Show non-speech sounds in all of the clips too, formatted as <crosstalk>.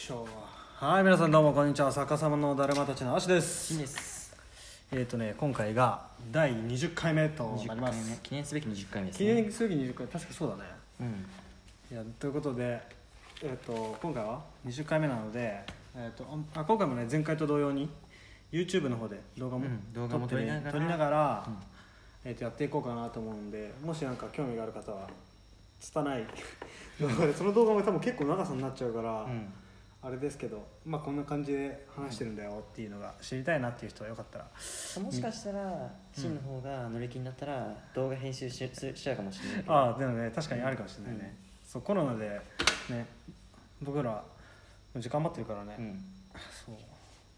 しょうはい皆さんどうもこんにちは。逆さまのだるまたちのアシです。いいです。えっ、ー、とね今回が第20回目となりま20回目。す記念すべき20回目です記ね念すべき20回確かそうだね。うん。いやということでえっ、と今回は20回目なので、えー、とあ今回もね前回と同様に YouTube の方で動画も,、うん動画も撮りながら。撮りながら、うん。えー、とやっていこうかなと思うんでもしなんか興味がある方は拙い動画でその動画も多分結構長さになっちゃうから、うんあれですけどまあこんな感じで話してるんだよっていうのが知りたいなっていう人はよかったら。もしかしたら真の方が乗り気になったら動画編集しししちゃうかもしれないああでもね確かにあるかもしれないね、そうコロナでね僕ら時間待ってるからね、うん。そう。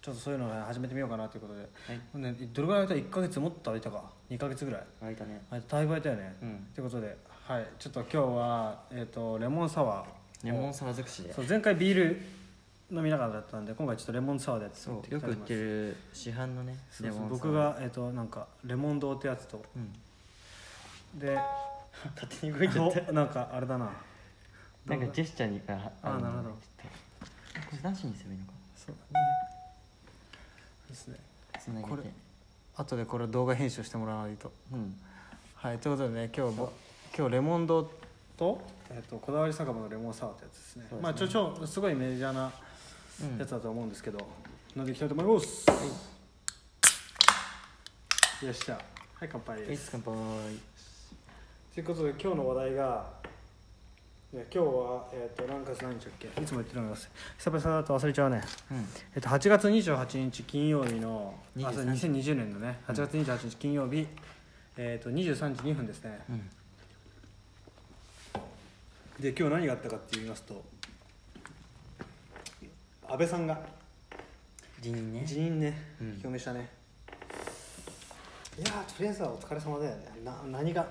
ちょっとそういうのをね始めてみようかなということで、はい。ね、どれぐらい空いた？1か月もっと空いたか。2か月ぐらい。空いたね。あだいぶ空いたよね、うん。ということではい。ちょっと今日は、えー、とレモンサワーレモンサワー尽くしで。そう前回ビール飲みながらだったんで今回ちょっとレモンサワーでやってよく売ってる市販のねそモンサワー。僕が、えー、となんかレモン堂ってやつと。うん。で勝手に動いちゃった。<laughs> おなんかあれだな。なんかジェスチャーにああなるほど。これなしにすればいいのか。そうだね。ですね。つなげて。これ後でこれ動画編集してもらわないと。うん。はいということでね今日ぼ今日レモン堂と,、えっとこだわり酒場のレモンサワーってやつですね。ね。まあちょちょすごいメジャーなうんやつだと思うんですけど、飲んでいきたいと思います、よっしゃ。はい乾杯はいです乾杯。ということで今日の話題が、ね、今日は、えっと何月何日だっけ？いつも言ってるのが久々だと忘れちゃうね。うん。えっと、8月28日金曜日のあそう23 2020年のね。8月28日金曜日、えっと23時2分ですね。うん。で今日何があったかって言いますと安倍さんが。辞任ね。辞任ね、うん。表明したね。いやーとりあえずはお疲れ様だよね。な何が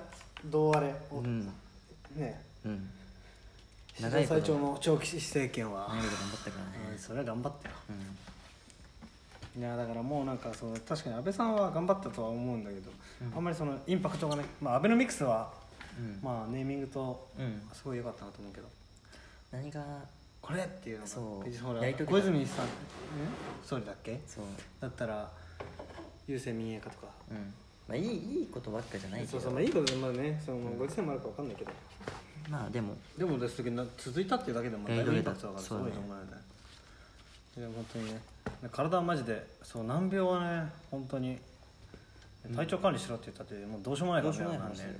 どうあれ、おうん。ね。うん。史上最長の長期政権は、頑張ったからね。うんそれは頑張ったよ。うん。いやだからもうなんかその確かに安倍さんは頑張ったとは思うんだけど、うん。あんまりそのインパクトがね、まあ、アベノミクスは、うん。まあ、ネーミングとうん。すごい良かったなと思うけど。何がこれっていうのがそう。ほらやり遂げた小泉さん、ね、総理だっけ？そう。だったら郵政民営化とか。うん。まあいいいいことばっかじゃないけど。そうそうまあいいことでまあねその、うん。ご時世もあるか分かんないけど。まあでも。でもですけど続いたっていうだけでもだいぶインパクトだからすそうだねごいと思うよね。いや本当にね。体はマジでそう難病はね本当にうん。体調管理しろって言ったってもうどうしようもないどからねあんなうしようもない話だね。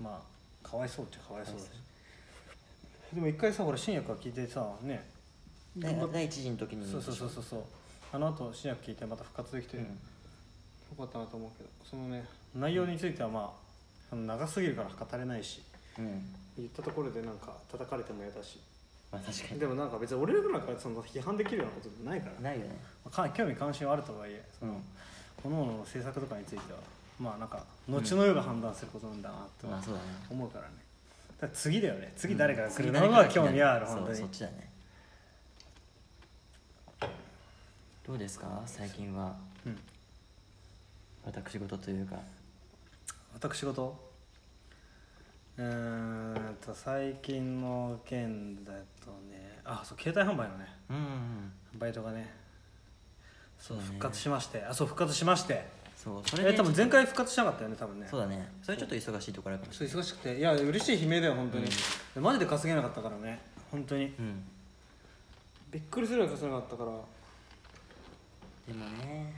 まあかわいそうっちゃかわいそうだしでも一回さほら新薬が効いてさね。第第一次の時に。そうそうそうそうそう。あの後新薬効いてまた復活できて。ようん。かったなと思うけどそのね内容についてはまあ長すぎるから語れないし。うん。言ったところでなんか叩かれても嫌だし。まあ確かに。でもなんか別に俺らなんかその批判できるようなことないから、ないよね。か興味関心はあるとはいえその、うん。各々の政策とかについてはまあなんか後の世が判断することなんだなとはまあそうだね。思うからねだ次だよね。次誰かが来る。次のが興味はあるそう本当に。そっちだね。どうですか？最近は。うん。私事というか。私事？うーんと最近の件だとね。あそう携帯販売のね。うんうんバイトがね。そう復活しまして。あそう復活しましてそうそれでえ多分前回復活しなかったよね多分ね。そうだね。それちょっと忙しいところあるかもし忙しくて。いや嬉しい悲鳴だよ本当に、マジで稼げなかったからね。本当に。うん。びっくりするぐらい稼げなかったから。でもね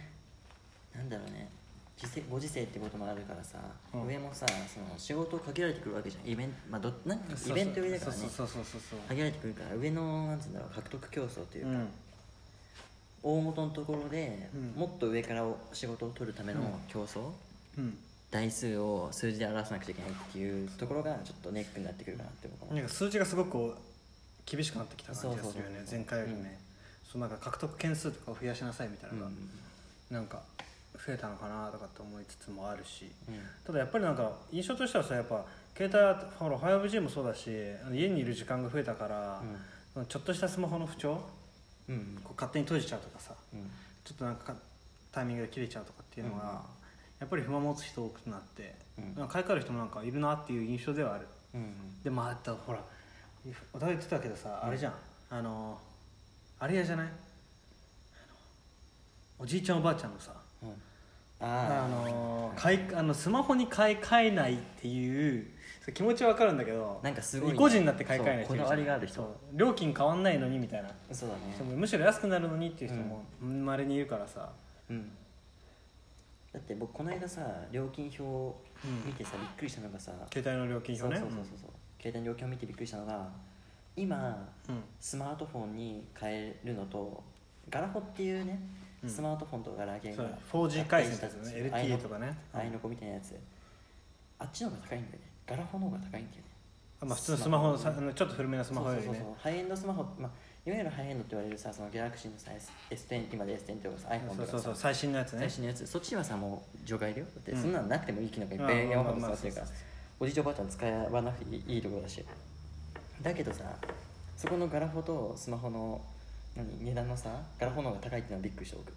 なんだろうね。時世ご時世ってこともあるからさ、うん。上もさその仕事を限られてくるわけじゃん。イベントまあどなんそうそう。イベント寄りだからね。そうそうそうそう限られてくるから上のなんつうんだろう獲得競争というか、そううん大元のところで、うん。もっと上から仕事を取るための競争、うん。台数を数字で表さなくちゃいけないっていうところがちょっとネックになってくるかなって思うかなんか数字がすごくこう厳しくなってきた感じがするよね。そうそうそう。前回よりね、そうなんか獲得件数とかを増やしなさいみたいなのが、なんか増えたのかなとかって思いつつもあるし。うん。ただやっぱりなんか印象としてはさやっぱ携帯はほら 5G もそうだしあの家にいる時間が増えたから、ちょっとしたスマホの不調うん。うんこう勝手に閉じちゃうとかさうん。ちょっとなんかかタイミングで切れちゃうとかっていうのが、やっぱり不満持つ人多くなって、うん。買い替える人もなんかいるなっていう印象ではある。うんでもあとほらお互い言ってたけどさ、あれじゃん。あのあれやじゃない？おじいちゃんおばあちゃんのさうん。ああの買いあのスマホに買い替えないっていうそう気持ちはわかるんだけどなんかすごいね。意固地になって買い替えない人いるじゃんそうこだわりがある人。そう料金変わんないのにみたいな。あそうだね。そうむしろ安くなるのにっていう人もまれにいるからさ、うん。だって僕この間さ料金表を見てさ、びっくりしたのがさ。携帯の料金そう表ねそうそうそう。携帯の料金を見てびっくりしたのが今うん。スマートフォンに変えるのとガラホっていうね、うん。スマートフォンとガラケーそうが 4G 回線ね LTE とかね。あいの子みたいなやつ。あっちの方が高いんだよねガラホの方が高いんだよね。あまあ、普通のスマホのさあのちょっと古めのスマホよりね。そうそうそう。そうハイエンドスマホ、まあ、いわゆるハイエンドって言われるさそのギャラクシーのさ S- S10 今で S10 とかさ iPhone とかさ。そうそうそう最新のやつね。最新のやつ。そっちはさもう除外だよ。だってうん。そんなのなくてもいい機能がいっまあぱい山ほど使ってるから。そうそうおじいちゃんおばあちゃん使わなくていいいいところだし。だけどさそこのガラホとスマホの何値段のさガラホの方が高いっていうのはびっくりして僕。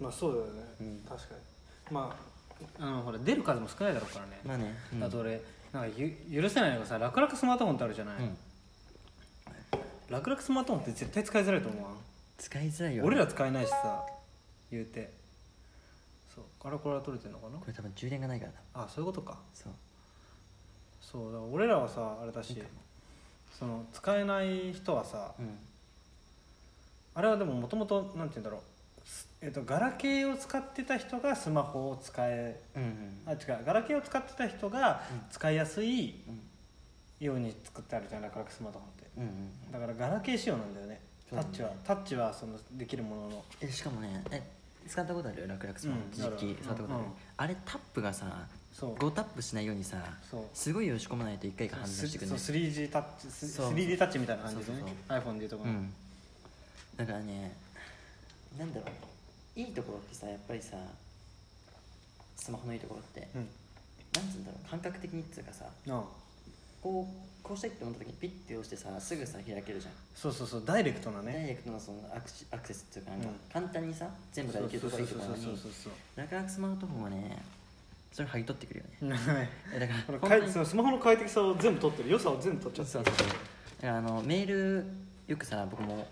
まあそうだよね、うん。確かに。まああのほら出る数も少ないだろうからね、まあね、うん。あと俺なんかゆ許せないのがさ楽々スマートフォンってあるじゃない、うん。楽々スマートフォンって絶対使いづらいと思うわ使いづらいよ俺ら使えないしさ言うて。そう。ガラコラ取れてんのかな？これ多分充電がないからだあそういうことか。そう。そう。だから俺らはさあれだしその使えない人はさうん。あれはでももともとなんて言うんだろう、すえっとガラケーを使ってた人がスマホを使えうんうんあ違うガラケーを使ってた人がうん。使いやすいうん。ように作ってあるじゃん楽々スマートフォンって。うんうんだからガラケー仕様なんだよね。タッチはタッチはそのできるものの。えしかもねえ使ったことある？楽々スマホ。うん実機使ったことある？うん。あれタップがさそう。5タップしないようにさそう。すごい押し込まないと1回が反応してくるそうね 3G タッチスそう 3D タッチみたいな感じでね。そう iPhone でいうところの。うん。だからねなんだろういいところってさやっぱりさスマホのいいところってうん。なんつうんだろう感覚的にっつうかさあこうこうしたいって思った時にピッて押してさすぐさ開けるじゃん。そうそうそうダイレクトなダイねレクトのそのアクシアクセスっていうかなんかうん。簡単にさ全部ができるとこがいいところなのにそうそうそう楽々スマートフォンはねそれ剥ぎ取ってくるよね。<laughs> えだからこの本当にかいそのスマホの快適さを全部取ってる。良さを全部取っちゃってそうそう。だからあのメールよくさ僕も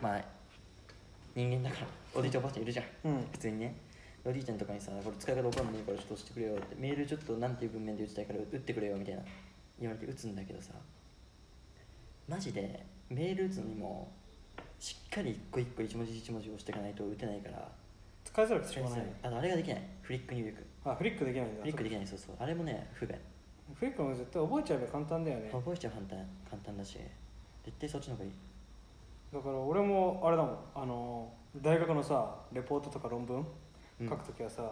まあ人間だから。おじいちゃんおばあちゃんいるじゃん。うん。普通にね。おじいちゃんとかにさこれ使い方わかんないからちょっと押してくれよって。メールちょっとなんていう文面で打ちたいから打ってくれよみたいな。言われて打つんだけどさ。マジでメール打つのにもしっかり一個一個一文字一文字押していかないと打てないから。使いづらくてしょうがないあとあれができない。フリック入力。あフリックできないんだ。フリックできない。そうそう。あれもね不便。フリックも絶対覚えちゃえば簡単だよね。覚えちゃう簡単簡単だし。絶対そっちの方がいいだから俺もあれだもんあの大学のさレポートとか論文うん。書くときはさ、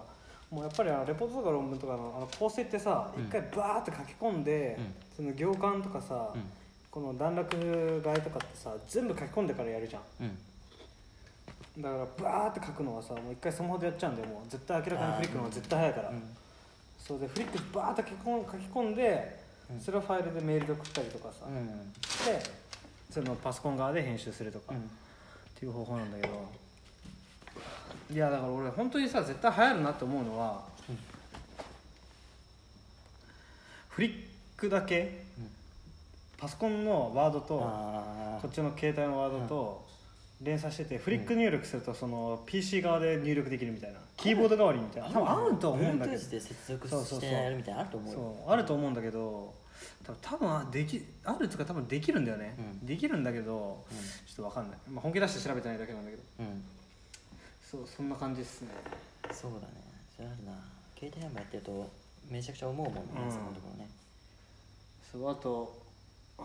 もうやっぱりあのレポートとか論文とかのあの構成ってさうん。一回バーって書き込んで、うん。その行間とかさ、うん。この段落外とかってさ全部書き込んでからやるじゃん。うん。だからバーって書くのはさもう一回スマホでやっちゃうんでもう絶対明らかにフリックの方が絶対早いから、うん。そうでフリックバーって書き込ん書き込んで、うん。それをファイルでメールで送ったりとかさ、うん。でそのパソコン側で編集するとか、っうん。ていう方法なんだけど。いやだから俺本当にさ絶対流行るなって思うのは、うん。フリックだけうん。パソコンのワードとあこっちの携帯のワードと連鎖しててフリック入力するとその PC 側で入力できるみたいなキーボード代わりみたいな。多分合うと思うんだけど。そうそう。そうあると思うんだけど多分多分あできあるっていうか多分できるんだよね、うん。できるんだけどちょっと分かんない、まあ、本気出して調べてないだけなんだけど。うん、うん、そうそんな感じですね。そうだね。それあるな。携帯販売やってるとめちゃくちゃ思うもんね、うん。そのところね。そうあとあ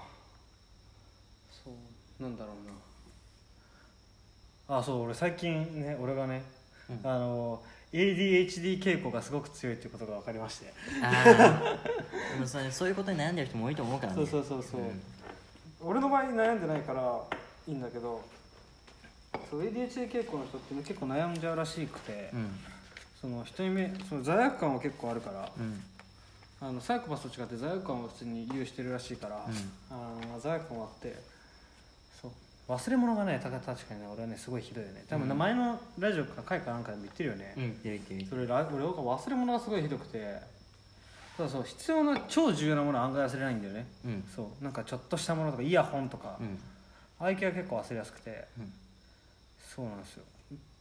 そうなんだろうな。あそう俺最近ね俺がね、うん。あの ADHD 傾向がすごく強いっていうことが分かりまして。<laughs> でもそれそういうことに悩んでる人も多いと思うからね。そうそうそうそう、ん。俺の場合悩んでないからいいんだけどそう ADHD 傾向の人って、ね、結構悩んじゃうらしくて、うん。その人にめその罪悪感は結構あるから、うん。あのサイコパスと違って罪悪感は普通に有してるらしいから、うん。あの罪悪感はあって忘れ物がねた確かにね俺はねすごいひどいよね。多分前のラジオか回かなんかでも言ってるよね、うん。それら俺が忘れ物がすごいひどくて。そうそう必要な超重要なものは案外忘れないんだよね。うん。そう。なんかちょっとしたものとかイヤホンとか、うん。は結構忘れやすくて。うん。そうなんですよ。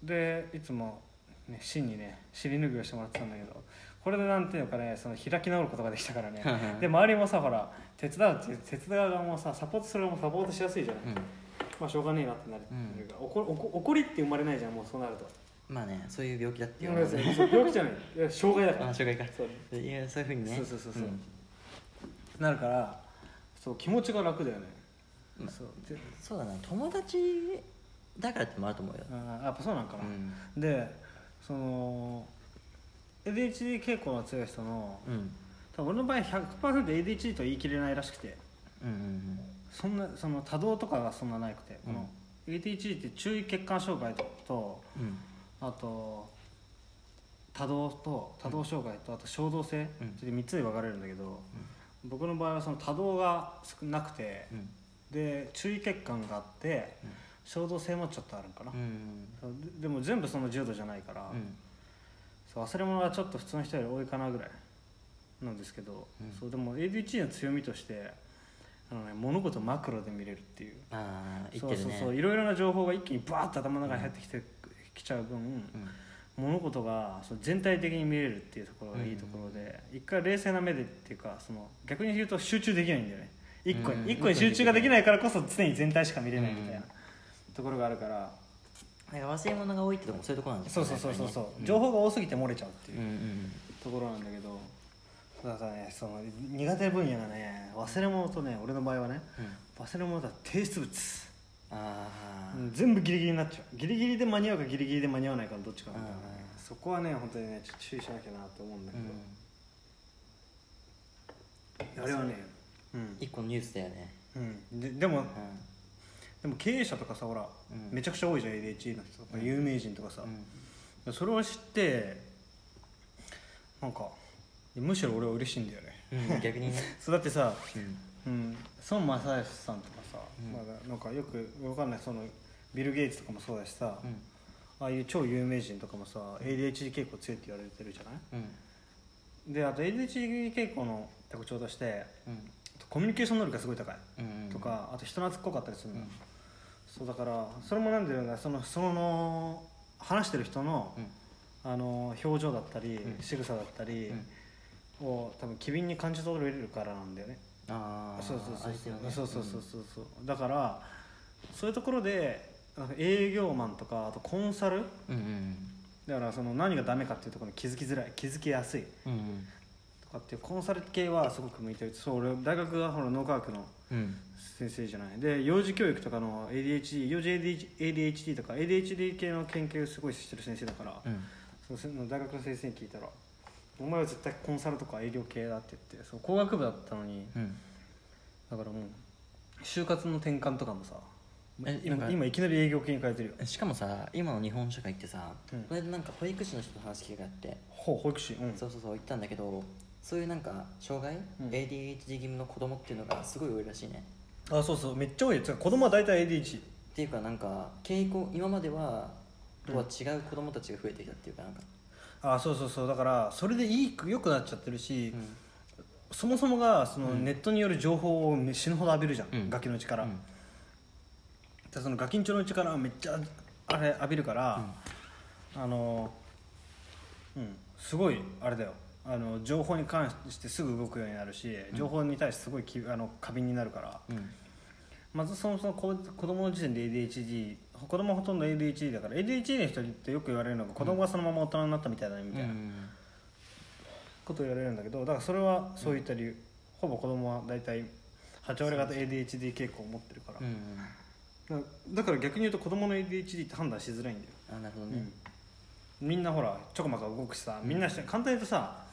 でいつも、ね、真にね尻拭いをしてもらってたんだけど。これでなんていうのかねその開き直ることができたからね。<laughs> で周りもさほら手伝う手伝う側もさサポートする側もサポートしやすいじゃない、うんまあしょうがねえなってなるうんから、怒怒怒りって生まれないじゃんもうそうなると。まあねそういう病気だっていういやそう病気じゃない。いや障害だから。あ障害か。そう。いやそういうふうにね。そうそうそうそう、ん。なるからそう気持ちが楽だよね、まそう。でそうだな友達だからってもあると思うよ。あやっぱそうなんかな、うん。でその ADHD 傾向の強い人のうん。多分俺の場合 100%ADHD と言い切れないらしくて。うんうんそんなその多動とかがそんななくて、この ADHD って注意欠陥障害とうん。あと多動と多動障害とあと衝動性、うん。って3つに分かれるんだけど、僕の場合はその多動が少なくてうん。で注意欠陥があってうん。衝動性もちょっとあるんかな、ででも全部その重度じゃないから、うん。そう忘れ物がちょっと普通の人より多いかなぐらいなんですけど、うん。そうでも ADHD の強みとしてあの、ね、物事をマクロで見れるっていう。ああ言そうってるね。そうそういろいろな情報が一気にバーッと頭の中に入ってきて、きちゃう分、うん。物事がそう全体的に見れるっていうところがいいところで、一回冷静な目でっていうかその逆に言うと集中できないんだよね。一個に、うん。一個に集中ができないからこそ常に全体しか見れないみたいなところがあるから、なんか忘れ物が多いってとこもそういうところなんですそうそうそうそう。そう、情報が多すぎて漏れちゃうっていうところなんだけどだからねその苦手分野がね忘れ物とね俺の場合はねうん。うん忘れ物と提出物、ああうん全部ギリギリになっちゃう。ギリギリで間に合うかギリギリで間に合わないかのどっちかなんだよね。あそこはね本当にねちょっと注意しなきゃなと思うんだけうん。ど、あれはねう。ん。一個のニュースだよね。うん、ででもうでも経営者とかさほら、うん。めちゃくちゃ多いじゃん ADHD の人とか、うん。有名人とかさ、ん。それを知ってなんかむしろ俺は嬉しいんだよね、うん逆にね。<laughs> そうだってさ、うん。うん、孫正義さんとかさ、うん。まだなんかよくわかんないそのビル・ゲイツとかもそうだしさ、うん。ああいう超有名人とかもさ ADHD 傾向強いって言われてるじゃない？うん。であと ADHD 傾向の特徴としてうん。コミュニケーション能力がすごい高い。うんとか、あと人懐っこかったりするの、うん。そうだからそれもなんでだそのその話してる人の,、うん。あの表情だったり、うん。仕草だったりうんを多分機敏に感じ取れるからなんだよね。ああそうそうそうそう、ね。そうそうそうそうそう。だからそういうところで営業マンとかあとコンサルうんうんだからその何がダメかっていうところに気づきづらい気づきやすい。うんうん。とかっていうコンサル系はすごく向いてる。そう俺大学がほら脳科学のうん。先生じゃない。で幼児教育とかの ADHD 幼児 ADHD とか ADHD 系の研究すごいしてる先生だから、うん。そうその大学の先生に聞いたら「お前は絶対コンサルとか営業系だ」って言ってそう工学部だったのにうん。だからもう就活の転換とかもさえ今なんか今いきなり営業系に変えてるよ。しかもさ今の日本社会ってさ、うん。これでなんか保育士の人と話す機会があって、ほう保育士うん。そうそうそう言ったんだけどそういうなんか障害、うん。ADHD 気味の子供っていうのがすごい多いらしいね。あそうそう。めっちゃ多いよ。つ子供は大体 ADHD っていうかなんか傾向今まではとは違う子供たちが増えてきたっていうかなんか、あそうそうそうだからそれでいい良くなっちゃってるし、うん。そもそもがそのうん。ネットによる情報を死ぬほど浴びるじゃん、うん。ガキのうちから、うん。でそのガキンチョのうちからめっちゃあれ浴びるから、あのうんすごいあれだよ。あの情報に関してすぐ動くようになるし情報に対してすごいきあの過敏になるから。うん。まずそもそも子子供の時点で ADHD 子供はほとんど ADHD だから ADHD の人ってよく言われるのが子供がそのまま大人になったみたいだねみたいなことを言われるんだけどだからそれはそういった理由、ほぼ子供は大体8割方 ADHD 傾向を持ってるから、だだから逆に言うと子供の ADHD って判断しづらいんだよ、あなるほどね、みんなほらちょこまか動くしさみんな簡単に言うとさ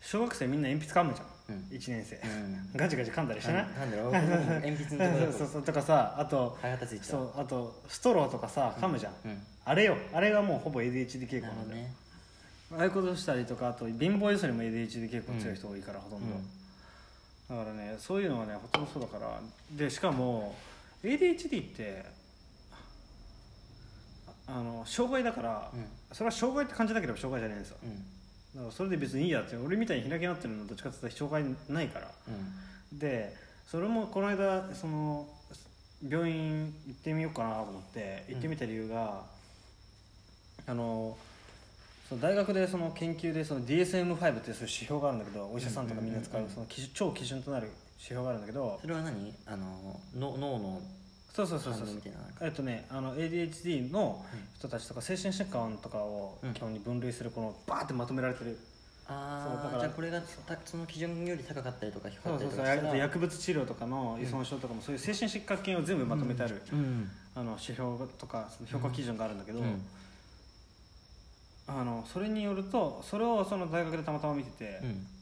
小学生みんな鉛筆噛むじゃん1年生、うん。ガチガチ噛んだりしてない、なん。だろう鉛筆のところ。そうそうとかさあとあとストローとかさ噛むじゃん、うん。あれよ。あれがもうほぼ ADHD 傾向なんだああいうことしたりとかあと貧乏ゆすりも ADHD 傾向強い人多いから、ほとんど、うん。だからねそういうのはねほとんどそうだから。でしかも ADHD ってああの障害だから、うん。それは障害って感じなければ障害じゃないんですよ。うんだからそれで別にいいやって俺みたいに開き直ってるのどっちかっていうと障害ないから。うん。でそれもこの間その病院行ってみようかなと思って行ってみた理由が、あのその大学でその研究でその DSM-5 っていう指標があるんだけどお医者さんとかみんな使うその基準超基準となる指標があるんだけどそれは何？あのの脳のそうそうそうそう。反応みたいなえっとねあの ADHD の人たちとか精神疾患とかを基本に分類するこのバーってまとめられてる、ああじゃあこれがたその基準より高かったりとか低かったそうそうそう。りとかしたら。あと薬物治療とかの依存症とかもそういう精神疾患系を全部まとめてある、うん。あの指標とかその評価基準があるんだけど、うん。あのそれによるとそれをその大学でたまたま見てて、うん。そ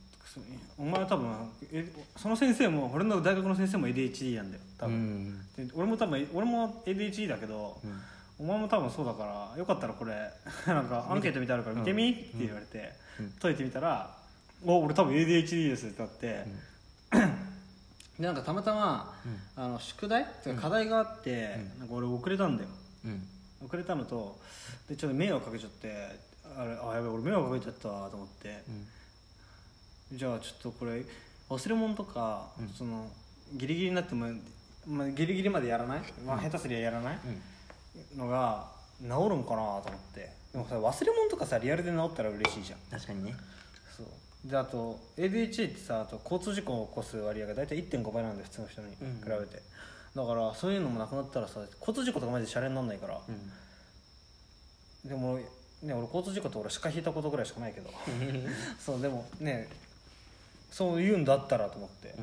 お前は多分えその先生も俺の大学の先生も ADHD なんだよ多う分、ん。で俺も多分俺も ADHD だけど、うん。お前も多分そうだからよかったらこれ <laughs> なんかアンケート見てあるから見てみ、うんって言われて、うん。解いてみたら「お俺多分 ADHD です」ってなって、でなんかたまたまあの宿題って課題があって、なんか俺遅れたんだよ。うん。遅れたのとでちょっと迷惑かけちゃってあれあやべえ俺迷惑かけちゃったわと思ってうんじゃあちょっとこれ忘れ物とか、うん。そのギリギリになっても、まあ、ギリギリまでやらない、まあ、下手すりゃやらない、うん。のが治るんかなと思って。でもさ忘れ物とかさリアルで治ったら嬉しいじゃん。確かにね。そう。であと ADHD ってさあと交通事故を起こす割合が大体1.5倍なんで普通の人に。比べて、だからそういうのもなくなったらさ交通事故とかマジでシャレになんないから、うん。でもね俺交通事故って俺鹿引いたことぐらいしかないけど。<laughs> そうでもねそう言うんだったらと思って、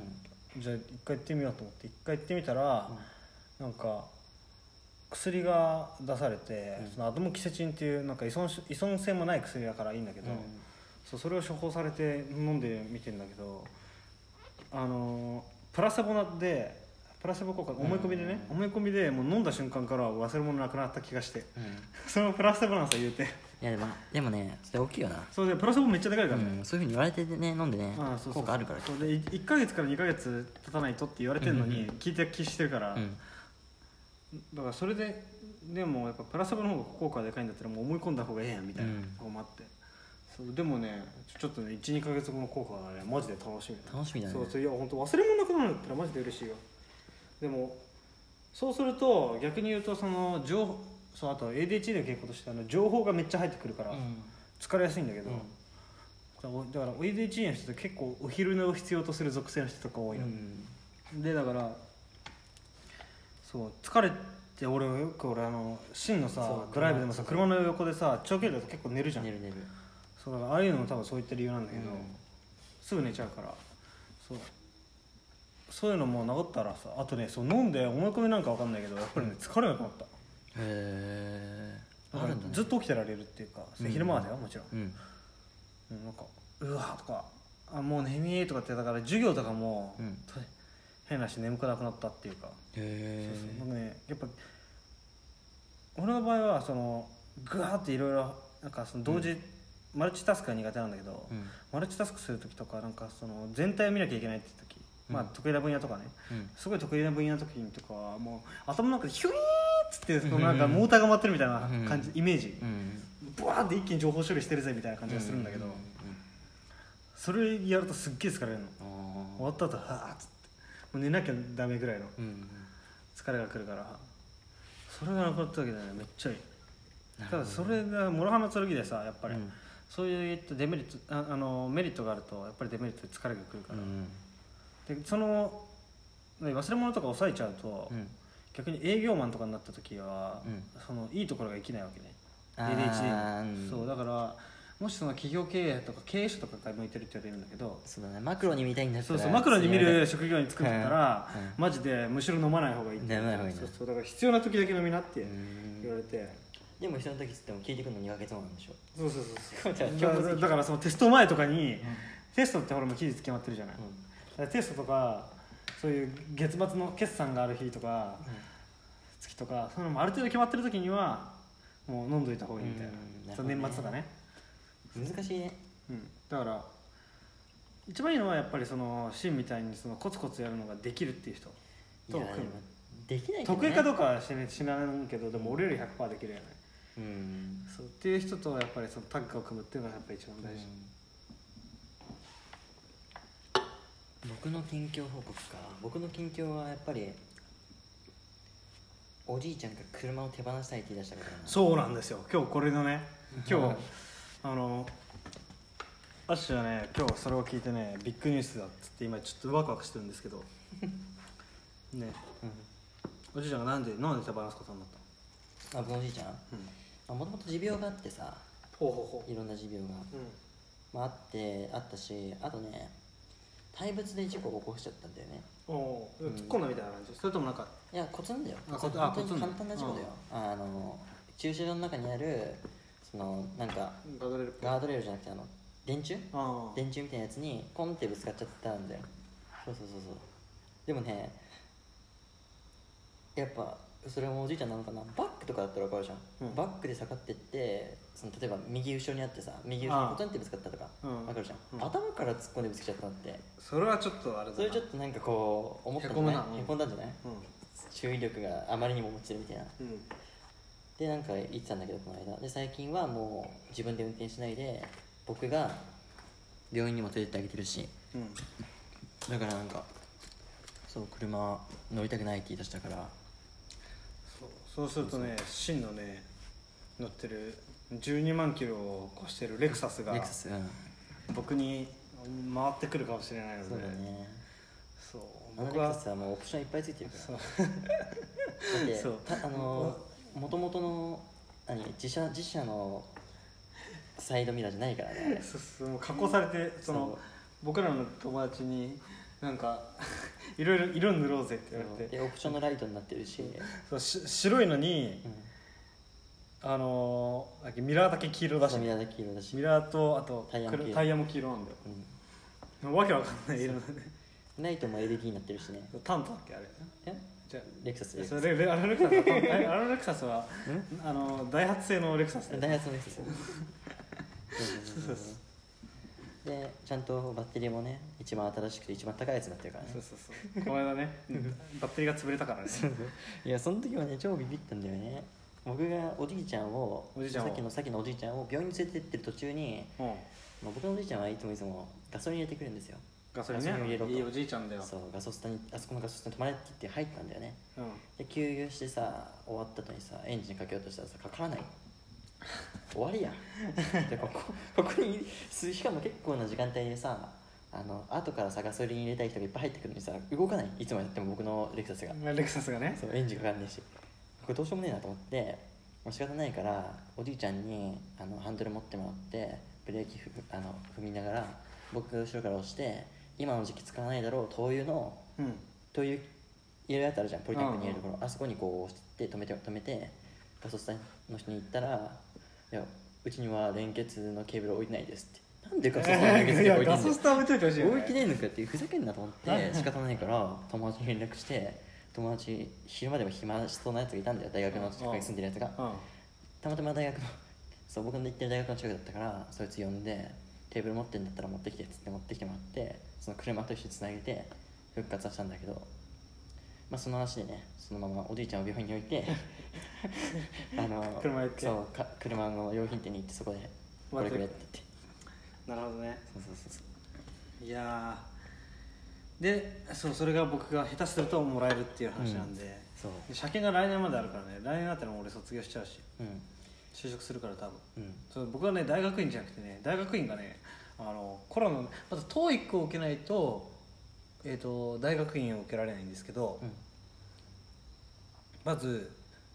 じゃあ一回行ってみようと思って。一回行ってみたら、なんか薬が出されて、うん。そのアドモキセチンっていうなんか依存し依存性もない薬だからいいんだけど、うん。そうそれを処方されて飲んでみてんだけどあのープラセボでプラセボ効果思い込みでね、うん。思い込みでもう飲んだ瞬間から忘れ物なくなった気がしてうん。<laughs> そのプラセボなんさ言うて。いやでもでもねそれ大きいよな。それでプラセボめっちゃでかいからね、うんそういうふうに言われてね飲んでね効果あるからそうで1か月から2か月経たないとって言われてるのに、聞いて気してるから、うん。だからそれででもやっぱプラセボの方が効果がでかいんだったらもう思い込んだ方がええやんみたいなうん。こうもあって、そうでもねちょっとね12か月後の効果がねマジで楽しみ楽しみだね。そうそういや本当忘れ物なくなるんだったらマジで嬉しいよでもそうすると逆に言うとその情報そうあと ADHD の傾向としてあの情報がめっちゃ入ってくるから疲れやすいんだけど、だから ADHD の人って結構お昼寝を必要とする属性の人とか多いの、でだからそう疲れて俺よく俺あの真のさドライブでもさ車の横でさ長距離だと結構寝るじゃん。寝る寝る。そうだからああいうのも多分そういった理由なんだけど、うん。すぐ寝ちゃうから。そうそういうのも治ったらさあとねそう飲んで思い込みなんか分かんないけどやっぱりね疲れなくなった。へえだからずっと起きてられるっていうか、昼間はだよもちろん、うん。うんなんかうわーとかあもう眠いとかってだから授業とかも、うん。と変なし眠くなくなったっていうか、へえ僕ねやっぱ俺の場合はそのグワーっていろいろなんかその同時、マルチタスクが苦手なんだけど、うん。マルチタスクする時とかなんかその全体を見なきゃいけないって時、まあうん。得意な分野とかね。うん。すごい得意な分野の時とかはもう頭の中でヒュイーンっつってそのなんかモーターが回ってるみたいな感じ、うん。イメージ。うん。ブワーって一気に情報処理してるぜみたいな感じがするんだけど、それやるとすっげえ疲れるの。終わった後はーっつって。もう寝なきゃダメぐらいのうん。疲れがくるから。それがなくなっただけでねめっちゃいい。ただそれが諸刃の剣でさやっぱり、うん。そういったデメリットああのメリットがあるとやっぱりデメリットで疲れがくるから、うんでそのね忘れ物とか抑えちゃうと、うん。逆に営業マンとかになった時は、うん。そのいいところが生きないわけね。ADHD うん。そうだからもしその企業経営とか経営者とかが向いてるって言われるんだけどそうだねマクロに見たいんだそうそうマクロに見る職業に作ったら、うん。うん。マジでむしろ飲まない方がいいって飲まない方がいいね。そうそうだから必要な時だけ飲みなってうん。言われて、でも人の時っても聞いてくるの2ヶ月後なんでしょ？そうそうそうそう。<laughs> だからそのテスト前とかに、テストってほらもう期日決まってるじゃない、だからテストとかそういう月末の決算がある日とか月とかそういうのもある程度決まってる時にはもう飲んどいた方がいいみたいな,、うんその年末とかね、難しいね。うん、だから一番いいのはやっぱりそのシンみたいにそのコツコツやるのができるっていう人と組む。いやできないね、得意かどうかは知ら知らないけどでも俺より100%できるよねうん。そうっていう人とやっぱりそのタッグを組むっていうのがやっぱり一番大事、僕の近況報告か。僕の近況はやっぱりおじいちゃんが車を手放したいって言い出したからな。そうなんですよ。今日これのね <laughs> 今日あのアッシュはね今日それを聞いてねビッグニュースだっつって今ちょっとワクワクしてるんですけど。<laughs> ね。おじいちゃんがなんでなんで手放すことになったあ僕のおじいちゃん？うん。もともと持病があってさ。ほうほうほいろんな持病が、うまあ、あってあったしあとね対物で事故を起こしちゃったんだよね。んおお突っ込んだみたいな感じそれともなんかいやコツなんだよ。あコツ本当に簡単な事故だよ。あの駐車場の中にあるそのなんかガードレールっぽい。ガードレールじゃなくてあの電柱？ああ電柱みたいなやつにコンってぶつかっちゃったんだよ。そうそうそうそう。でもねやっぱそれもおじいちゃんなのかなバックとかだったら分かるじゃん、うん。バックで下がってってその例えば右後ろにあってさ右後ろにコトンってぶつかったとかうん。分かるじゃん、うん。頭から突っ込んでぶつけちゃったのって。それはちょっとあれだな。それちょっとなんかこう思ったんじゃないへこん。へこんだんじゃない？うん。注意力があまりにも落ちてるみたいなうん。でなんか言ってたんだけどこの間。で最近はもう自分で運転しないで僕が病院にも連れてってあげてるし。うん。だからなんかそう車乗りたくないって言い出したからそうするとね真のね乗ってる12万キロを超してるレクサスがレクサスうん。僕に回ってくるかもしれないのでそうだね。そう。僕はクサスはもうオプションいっぱいついてるから。そう。だってあのもともとの何自社自社のサイドミラーじゃないからねそうそうもう加工されてその僕らの友達になんか <laughs> いろいろ色塗ろうぜって言われて。でオプションのライトになってるし、そうし白いのにうん、あのーミラーだけ黄色だし。ミラーだけ黄色だし。ミラーとあとタイヤも黄色。なんだよ。うん。わけわかんない色だねライトも LED になってるしね。タントだっけあれ。え？じゃレクサスあレクサス。レあのレクサスは <laughs> あレクサスはあのダイハツ製のレクサスダイハツのレクサス。<laughs> そうそうそうでちゃんとバッテリーもね一番新しくて一番高いやつになってるからね。そうそうそう。この間ね <laughs> バッテリーが潰れたからね。いやその時はね超ビビったんだよね。僕がおじいちゃんをゃんを。さっきのさっきのおじいちゃんを病院に連れてってる途中に、うん。まあ、僕のおじいちゃんはいつもいつもガソリン入れてくるんですよ。ガソリンガソリン入れろと。ねいいおじいちゃんだよ。そうガソスタにあそこのガソスタに泊まれって言って入ったんだよね。うん。で給油してさ終わった後にさエンジンかけようとしたらさかからない終わりや。<laughs> でここここにしかも結構な時間帯でさあの後からさガソリン入れたい人がいっぱい入ってくるのにさ動かない。いつまでやっても僕のレクサスが。レクサスがね。そうエンジンかかんねえし。これどうしようもねえなと思って、まあ、仕方ないからおじいちゃんにあのハンドル持ってもらってブレーキふあの踏みながら僕が後ろから押して今の時期使わないだろう灯油のうん。灯油入れるやつあるじゃん。ポリタンクに入れるところ。あそこにこう押して止めて止めてガソスタの人に言ったら「いやうちには連結のケーブル置いてないです」って。なんでガソスタの連結いやケーブル置いてんの <laughs> ガソスタ置いといてほしいよね。置いてねえのかっていうふざけんなと思って仕方ないから友達に連絡して友達昼間でも暇しそうなやつがいたんだよ。大学の近くに住んでるやつが。うん。たまたま大学のそう僕の行ってる大学の近くだったからそいつ呼んでテーブル持ってんだったら持ってきてっつって持ってきてもらってその車と一緒につなげて復活はしたんだけど、まあ、その足でねそのままおじいちゃんを病院に置いて <laughs> あの車行って。そうか車の用品店に行ってそこでこれくれって言って。なるほどね。そうそうそうそう。いやー。でそうそれが僕が下手するともらえるっていう話なんで,、そう。で車検が来年まであるからね来年になったら俺卒業しちゃうし。うん。就職するから多分。うん。そう僕はね大学院じゃなくてね大学院がねあのコロナのまず TOEIC を受けないと,、えー、と大学院を受けられないんですけど、うんまず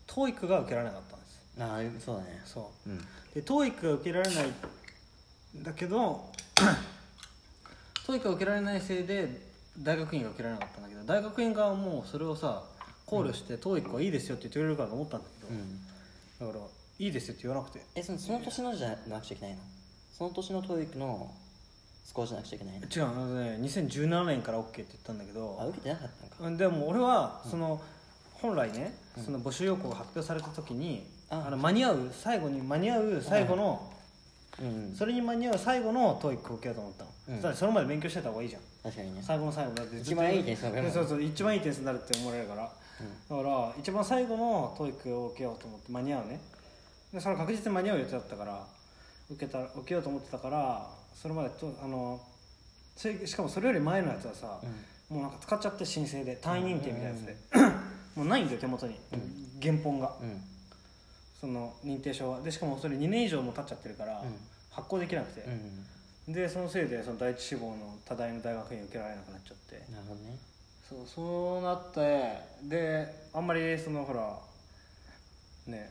TOEIC が受けられなかったんです。ああそうだね。そう。うん。で TOEIC が受けられないんだけど <coughs> TOEIC が受けられないせいで大学院が受けられなかったんだけど大学院側もそれをさ考慮して TOEIC はいいですよって言ってくれるからと思ったんだけど、うん。だからいいですよって言わなくて。えそのその年のじゃなくちゃいけないの？その年の TOEIC のスコアじゃなくちゃいけないの？違うあのね2017年から OK って言ったんだけあど受けてなかったのか。でも俺はその、本来ねその募集要項が発表された時に、ああの間に合う最後に間に合う最後の、うんそれに間に合う最後の TOEIC を受けようと思ったの、うん。そしたらそれまで勉強してた方がいいじゃん。確かにね。最後の最後だって一番いい点数そうそう一番いい点数になるって思われるから、だから一番最後の TOEIC を受けようと思って間に合うね。でそれ確実に間に合う予定だったから受けた受けようと思ってたからそれまでとあのしかもそれより前のやつはさ、もうなんか使っちゃって申請で単位認定みたいなやつで、もうないんだよ手元に、原本が。うん。その認定証は。でしかもそれ2年以上も経っちゃってるから、うん。発行できなくて。う、んでそのせいでその第一志望の多大の大学院受けられなくなっちゃって。なるほどね。そうそうなってであんまりそのほらね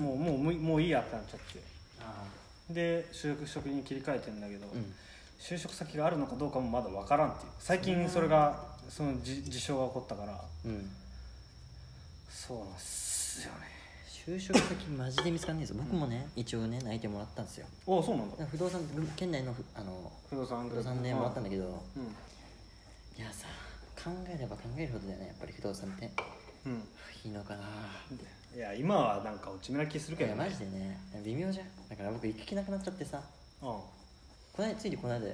もうもうもうもういいやってなっちゃって。あで就職に切り替えてんだけど、あうん。就職先があるのかどうかもまだ分からんっていう。最近それがそのじ事象が起こったからうん。そうなんすよね。就職先マジで見つかんねえぞ僕もね一応ね内定もらったんですよ。おそうなんだ。不動産県内のふあの不動産不動産ねもらったんだけど。うんいやさ考えれば考えるほどだよねやっぱり不動産って。うん。いいのかな。いや今はなんか落ち目な気するいやけどね。マジでね。微妙じゃん。だから僕行く気なくなっちゃってさ。うんこの間ついにこの間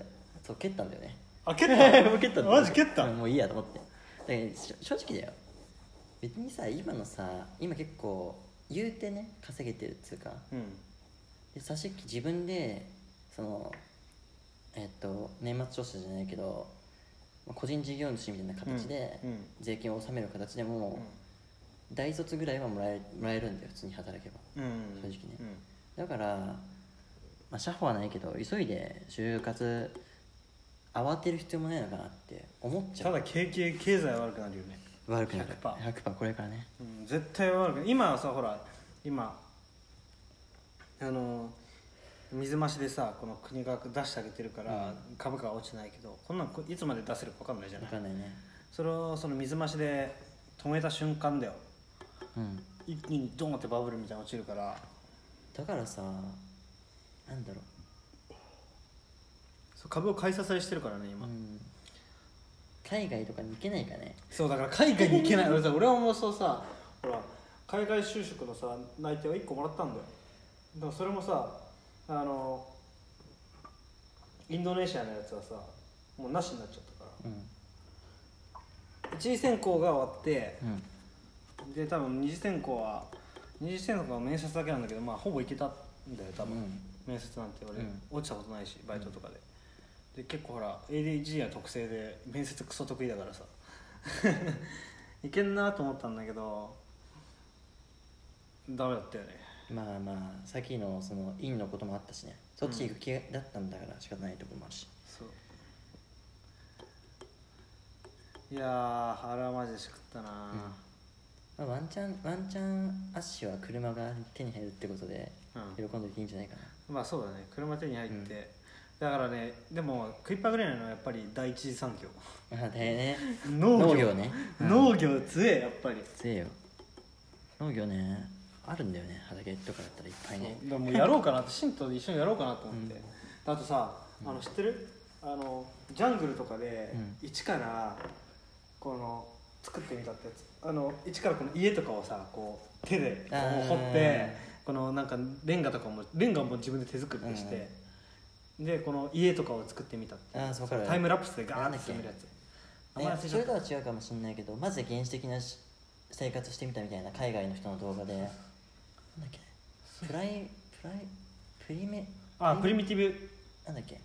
そう蹴ったんだよねあ蹴ったもう <laughs> 蹴ったマジ蹴った？うんもういいやと思って。だからし正直だよ。別にさ今のさ今結構言うてね稼げてるっつうか。うん。でさしっき自分でそのえっと年末調査じゃないけどまあ個人事業主みたいな形でうん。うん。税金を納める形でも大卒ぐらいはもらえもらえるんだよ普通に働けば。うん。うん正直ね。うん。だからまあ社保はないけど急いで就活慌てる必要もないのかなって思っちゃう。ただ経経経済は悪くなるよね。悪くなる。100% 100%これからね。うん絶対悪くなる。今はさほら今あの水増しでさこの国が出してあげてるから株価は落ちないけどこんなんいつまで出せるか分かんないじゃ分ない。かんないね。それをその水増しで止めた瞬間だよ。うん。一気にドーンってバブルみたいなの落ちるから。だからさなんだろそう株を買い支えしてるからねう、今、うん、海外とかに行けないかね。そうだから海外に行けない。<laughs> 俺さ俺はもうそうさほら海外就職のさ内定を1個もらったんだよ。だからそれもさあのインドネシアのやつはさもうなしになっちゃったかうんら。一次選考が終わってうん。で多分二次選考は二次選考は面接だけなんだけどまあほぼいけたんだよ多分、うん。面接なんて俺、うん。落ちたことないしバイトとかで、で結構ほら ADG は特性で面接クソ得意だからさ。<laughs> いけんなと思ったんだけどダメだったよね。まあまあさっきのその院のこともあったしね。そっち行く気だったんだから仕方ないところもあるし、そう。いやーあれはマジでしくったな、まあ、ワンチャンワンチャンアッシュは車が手に入るってことでうん。喜んでていいんじゃないかな。まあそうだね。車手に入って、だからねでも食いっぱぐれないのはやっぱり第一次産業。まあ大変ね。農業。農業ね。農業強えやっぱり。強えよ。農業ねあるんだよね。畑とかだったらいっぱいね。だからもうやろうかなってシンと一緒にやろうかなと思って、あとさあの知ってる？あのジャングルとかでうん。一からこの作ってみたってやつ。あの一からこの家とかをさこう手でこう掘ってこのなんかレンガとかもレンガも自分で手作りして、でこの家とかを作ってみたってあーそうわかる。タイムラプスでガーッて進めるやつ。名前忘れちゃった。えそれとは違うかもしれないけどまず原始的なし生活してみたみたいな海外の人の動画でなんだっけ？プライプライプリメあプリミティブ。なんだっけ？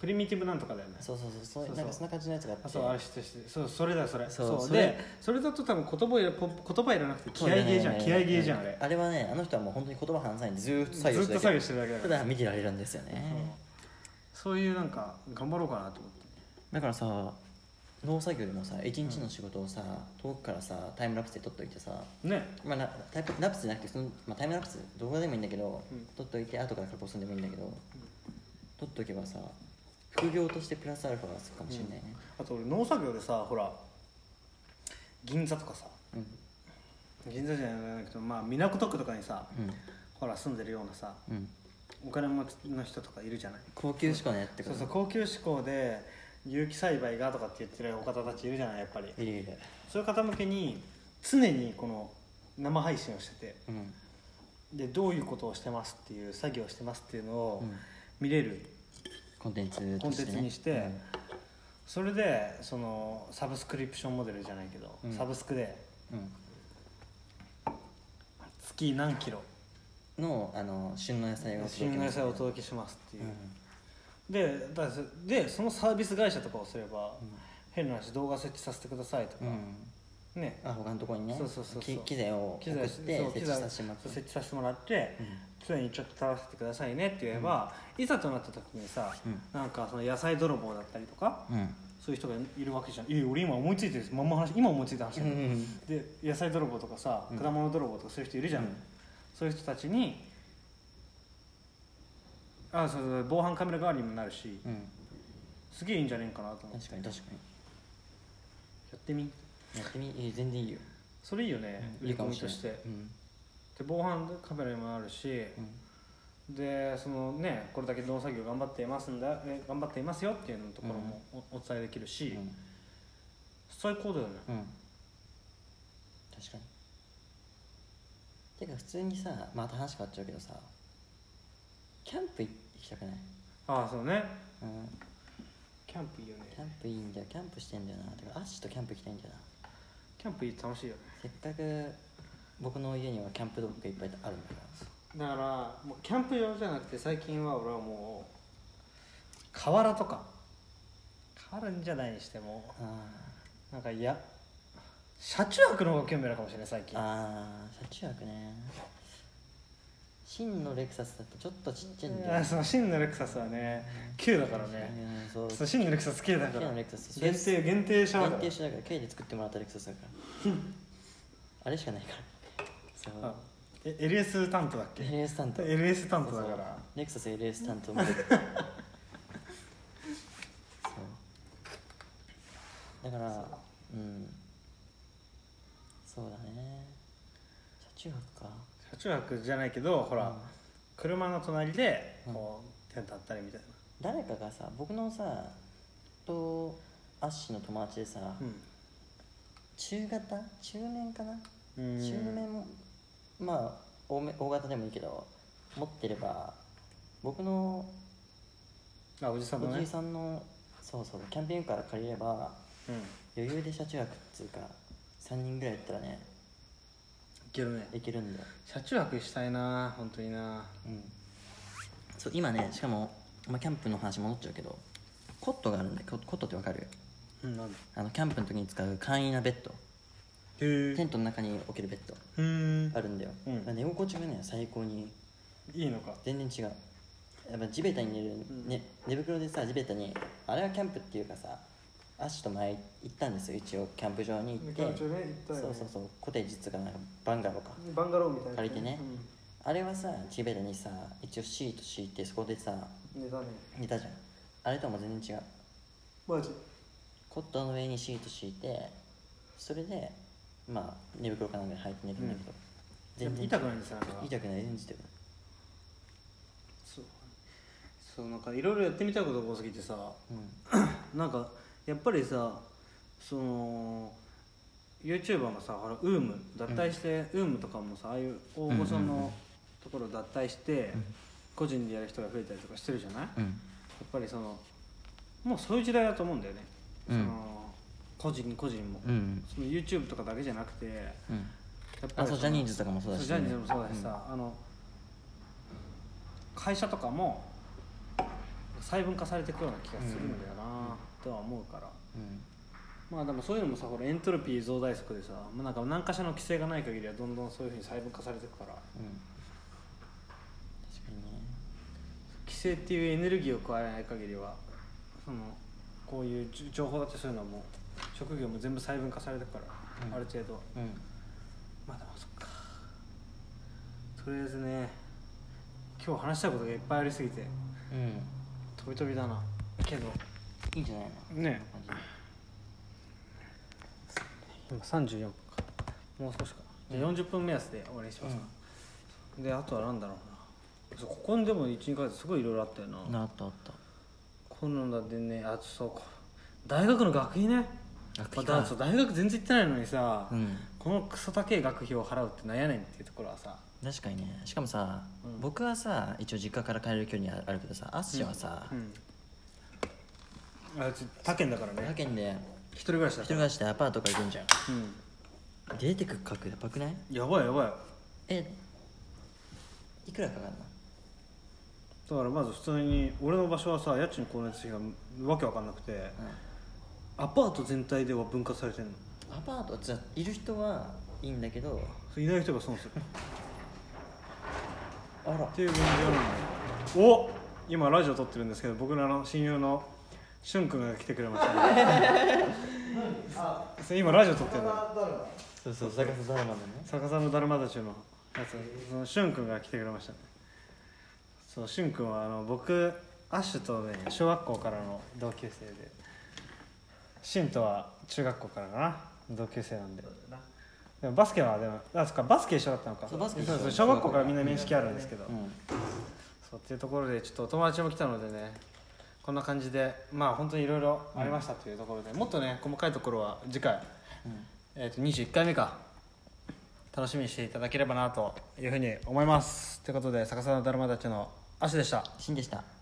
プリミティブなんとかだよね。そうそうそう。そうそうそう。なんかそんな感じのやつがあって。あそうあれ知ってる知ってる。そうそれだよそれ。そうそれ。でそれだと多分言葉いらこ言葉いらなくて気合いゲーじゃん気合いゲーじゃんあれ。あれはねあの人はもう本当に言葉話さないんでずーっとず作業してるだけっと作業してるだけだから。ただ見てられるんですよねそういうなんか頑張ろうかなと思って。だからさ農作業でもさ一日の仕事をさ遠くからさタイムラプスで撮っといてさね。まあ、なタイプラプスじゃなくてその、まあ、タイムラプス動画でもいいんだけど、うん。撮っといて後から加工するんでもいいんだけど、撮っとけばさ副業としてプラスアルファがつくかもしれないね。あと俺農作業でさほら銀座とかさ。うん。銀座じゃないけどまあ港区とかにさうん。ほら住んでるようなさうんお金持ちの人とかいるじゃない？高級志向のやってこと？そうそう高級志向で有機栽培がとかって言ってるお方たちいるじゃないやっぱり。いるいる。そういう方向けに常にこの生配信をしててうん。でどういうことをしてますっていう作業をしてますっていうのをうん。見れるコンテンツコンテンツにして、それでそのサブスクリプションモデルじゃないけど、うん。サブスクでうん。月何キロうんのあの旬の野菜を旬の野菜をお届届けしますっていう。け、でだでそのサービス会社とかをすれば、変な話動画設置させてくださいとか、ね。あ他のところにねそうそうそうそう。き機材を送機材って設置させてもらって。設置させてもらって、常にちょっと垂らせてくださいねって言えば、いざとなった時にさ、うん。なんかその野菜泥棒だったりとかうん。そういう人がいるわけじゃん。え俺今思いついてるまんま話今思いついた話で野菜泥棒とかさうん。果物泥棒とかそういう人いるじゃんそういう人たちにあそうそう防犯カメラ代わりにもなるしうん。すげえいいんじゃねえかなと思って。確かに確かに。やってみ？やってみ？いい全然いいよ。それいいよね、売り込みとして。うん。で防犯カメラにもなるし、うん。でそのねこれだけ農作業頑張っていますんだえ頑張っていますよっていうのところもお,、お伝えできるし、うん。最高だよね。うん。確かにてか普通にさまた話変わっちゃうけどさキャンプ行きたくない？ああそうね。うん。キャンプいいよね。キャンプいいんだよ。キャンプしてんだよな。てかアッシュとキャンプ行きたいんだよな。キャンプいい楽しいよね。せっかく僕の家にはキャンプ道具がいっぱいあるんだから。だからもうキャンプ用じゃなくて最近は俺はもう河原とか。河原じゃないにしてもあ。なんかいや車中泊の方が興味あるかもしれない最近。ーあー車中泊ね。真のレクサスだとちょっとちっちゃいんだよ。あその真のレクサスはね9だからね。うんそう。そう真のレクサス9だから。真のレクサス限定限定車だから。限定車だから K で作ってもらったレクサスだから。あれしかないから。そう。あえ LS 担当だっけ？LS 担当。LS 担当だから。レクサス LS 担当も。<laughs> そう。だからうんそうだね。車中泊か。車中泊じゃないけどほら、うん。車の隣でこう、テント張ったりみたい誰かがさ僕のさとアッシーの友達でさ、な中型？中年かな、うん。中年もまあ大め大型でもいいけど持ってれば僕のあおじさんのね。おじいさんのそうそうキャンピングカー借りればうん。余裕で車中泊っつうか3人ぐらいやったらねいけるね。いけるんだよ。車中泊したいな本当にな。うん。そう今ねしかも、まあ、キャンプの話戻っちゃうけどコットがあるんだよ。ココットってわかる？うんなんだ？あのキャンプの時に使う簡易なベッド。へテントの中に置けるベッド。えあるんだよ、うん。寝心地がね最高に。いいのか？全然違う。やっぱ地べたに寝る、んね、寝袋でさ地べたにあれはキャンプっていうかさアッシュと前行ったんですよ。一応キャンプ場に行って。ねね。そうそうそう。コテージっつうかなんかバンガローかバンガローみたいな借りてね。あれはさ地べたにさ一応シート敷いてそこでさうん、寝たね。寝たじゃん。あれとはもう全然違う。マジ？コットの上にシート敷いてそれでまあ寝袋かなんかに入って寝るんだけど、全然痛くないんですよ痛くない。全然痛くないそう。そうなんかいろいろやってみたいことが多すぎてさうん。<clears throat> なんかやっぱりさその YouTuber がさほらウーム脱退して、ウームとかもさああいう大御所のところ脱退して、個人でやる人が増えたりとかしてるじゃない、やうん。っぱりそのもうそういう時代だと思うんだよね、うん。その個人個人も、うんその YouTube とかだけじゃなくてやうん。っぱりあそうジャニーズとかもそうだしね。ジャニーズもそうだしさ、あの会社とかも細分化されていくような気がするんだよな、とは思うから。うん。まあでもそういうのもさほらエントロピー増大速でさ、まあ、なんか何かしらの規制がない限りはどんどんそういうふうに細分化されていくから。うん。確かにね。規制っていうエネルギーを加えない限りはそのこういうじ情報だってそういうのはもう職業も全部細分化されていくから、うん。ある程度は。うん。まあでもそっか。とりあえずね今日話したいことがいっぱいありすぎてうん。飛び飛びだな。けどいいんじゃないの？ね。今34分か。もう少しか。じゃあ40分目安で終わりにしますか、であとはなんだろうな。そうここにでも12ヶ月すごいいろいろあったよな。あったあった。コロナでねあとそうこ大学の学費ね。学費まあだからそう大学全然行ってないのにさ、うん。このクソ高い学費を払うってなんやねんっていうところはさ。確かにね。しかもさ、うん。僕はさ一応実家から帰れる距離にあるけどさアッシュはさ、うんあ他県だからね。他県で。一人暮らしだ一人暮らしでアパートから行くんじゃん。うん。出てく額やばくない？やばいやばい。えいくらかかるの？だからまず普通に俺の場所はさ家賃光熱費がわけわかんなくてアパート全体では分割されてんの。アパートじゃいる人はいいんだけど。いない人が損する。あら。っていう現状なんでお今ラジオ撮ってるんですけど僕らの親友のしゅんくんが来てくれましたね。<laughs> 今ラジオ撮ってるんだよそうそう逆さドラマのね。逆さのだるまたちのやつ。そのしゅんくんが来てくれましたね。そうしゅんくんはあの僕アッシュとね小学校からの同級生で。しんとは中学校からかな。同級生なんで。でもバスケはでもあそっかバスケ一緒だったのか。そうバスケ一緒そうそう小学校からみんな面識あるんですけど、うん。そうっていうところでちょっとお友達も来たのでねこんな感じでまあ本当にいろいろありましたというところで、もっとね細かいところは次回、うん。えー、と21回目か楽しみにしていただければなというふうに思います。ということで逆さのだるまたちの足でした。シンでした